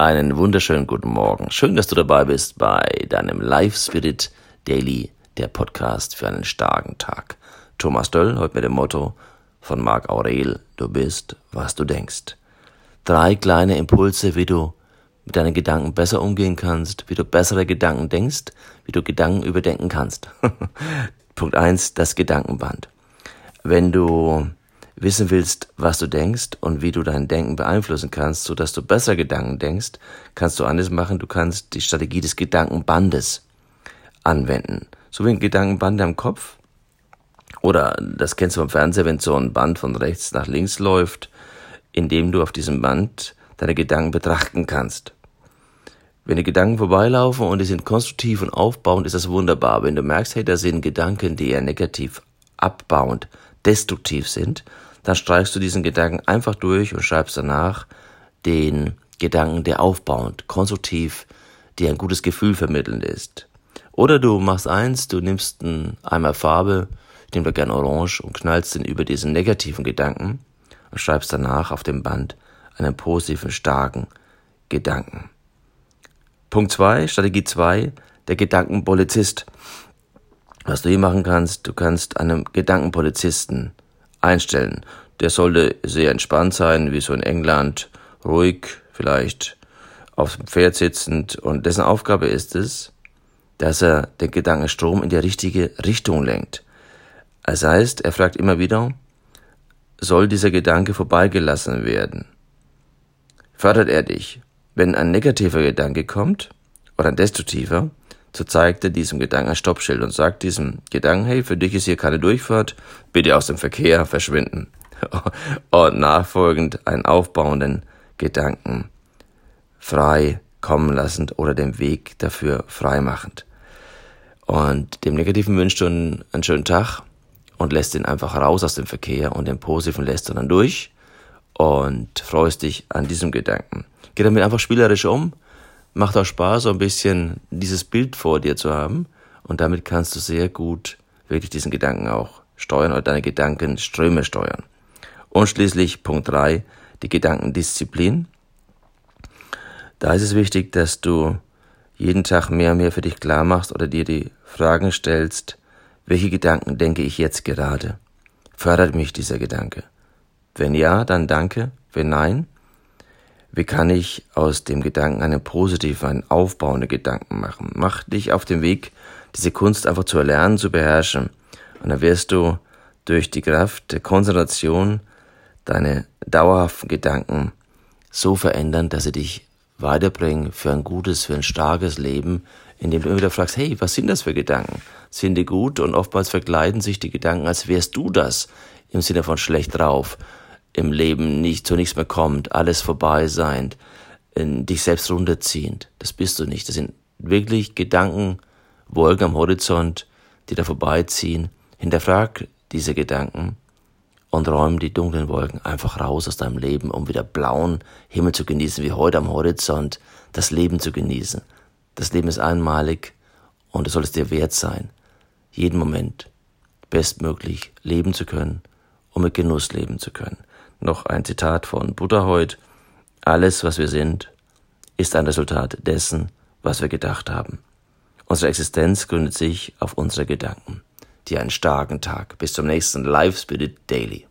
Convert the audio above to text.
Einen wunderschönen guten Morgen. Schön, dass du dabei bist bei deinem Live Spirit Daily, der Podcast für einen starken Tag. Thomas Döll, heute mit dem Motto von Marc Aurel, du bist, was du denkst. Drei kleine Impulse, wie du mit deinen Gedanken besser umgehen kannst, wie du bessere Gedanken denkst, wie du Gedanken überdenken kannst. Punkt eins: das Gedankenband. Wenn du wissen willst, was du denkst und wie du dein Denken beeinflussen kannst, so dass du besser Gedanken denkst, kannst du alles machen. Du kannst die Strategie des Gedankenbandes anwenden. So wie ein Gedankenband am Kopf. Oder das kennst du vom Fernseher, wenn so ein Band von rechts nach links läuft, indem du auf diesem Band deine Gedanken betrachten kannst. Wenn die Gedanken vorbeilaufen und die sind konstruktiv und aufbauend, ist das wunderbar. Wenn du merkst, hey, da sind Gedanken, die eher negativ, abbauend, destruktiv sind, dann streichst du diesen Gedanken einfach durch und schreibst danach den Gedanken, der aufbauend, konstruktiv, dir ein gutes Gefühl vermittelnd ist. Oder du machst eins, du nimmst einen Eimer Farbe, ich nehme da gerne Orange und knallst den über diesen negativen Gedanken und schreibst danach auf dem Band einen positiven, starken Gedanken. Punkt zwei, Strategie zwei, der Gedankenpolizist. Was du hier machen kannst, du kannst einen Gedankenpolizisten einstellen. Der sollte sehr entspannt sein, wie so in England, ruhig, vielleicht auf dem Pferd sitzend und dessen Aufgabe ist es, dass er den Gedankenstrom in die richtige Richtung lenkt. Das heißt, er fragt immer wieder, soll dieser Gedanke vorbeigelassen werden? Fördert er dich? Wenn ein negativer Gedanke kommt oder ein destruktiver, so zeigt er diesem Gedanken ein Stoppschild und sagt diesem Gedanken, hey, für dich ist hier keine Durchfahrt, bitte aus dem Verkehr verschwinden. und nachfolgend einen aufbauenden Gedanken frei kommen lassend oder den Weg dafür frei machend. Und dem Negativen wünscht du einen, einen schönen Tag und lässt ihn einfach raus aus dem Verkehr und den Positiven lässt du dann durch und freust dich an diesem Gedanken. Geh damit einfach spielerisch um macht auch Spaß, so ein bisschen dieses Bild vor dir zu haben. Und damit kannst du sehr gut wirklich diesen Gedanken auch steuern oder deine Gedankenströme steuern. Und schließlich Punkt drei die Gedankendisziplin. Da ist es wichtig, dass du jeden Tag mehr und mehr für dich klar machst oder dir die Fragen stellst, welche Gedanken denke ich jetzt gerade? Fördert mich dieser Gedanke? Wenn ja, dann danke. Wenn nein, wie kann ich aus dem Gedanken einen positiven, einen aufbauenden Gedanken machen? Mach dich auf den Weg, diese Kunst einfach zu erlernen, zu beherrschen. Und dann wirst du durch die Kraft der Konzentration deine dauerhaften Gedanken so verändern, dass sie dich weiterbringen für ein gutes, für ein starkes Leben, indem du immer wieder fragst, hey, was sind das für Gedanken? Sind die gut? Und oftmals verkleiden sich die Gedanken, als wärst du das, im Sinne von schlecht drauf im Leben nicht zu nichts mehr kommt, alles vorbei sein, dich selbst runterziehend. Das bist du nicht. Das sind wirklich Gedankenwolken am Horizont, die da vorbeiziehen. Hinterfrag diese Gedanken und räum die dunklen Wolken einfach raus aus deinem Leben, um wieder blauen Himmel zu genießen, wie heute am Horizont, das Leben zu genießen. Das Leben ist einmalig und es soll es dir wert sein, jeden Moment bestmöglich leben zu können und mit Genuss leben zu können. Noch ein Zitat von Buddha heute. Alles, was wir sind, ist ein Resultat dessen, was wir gedacht haben. Unsere Existenz gründet sich auf unsere Gedanken. Dir einen starken Tag. Bis zum nächsten Live Spirit Daily.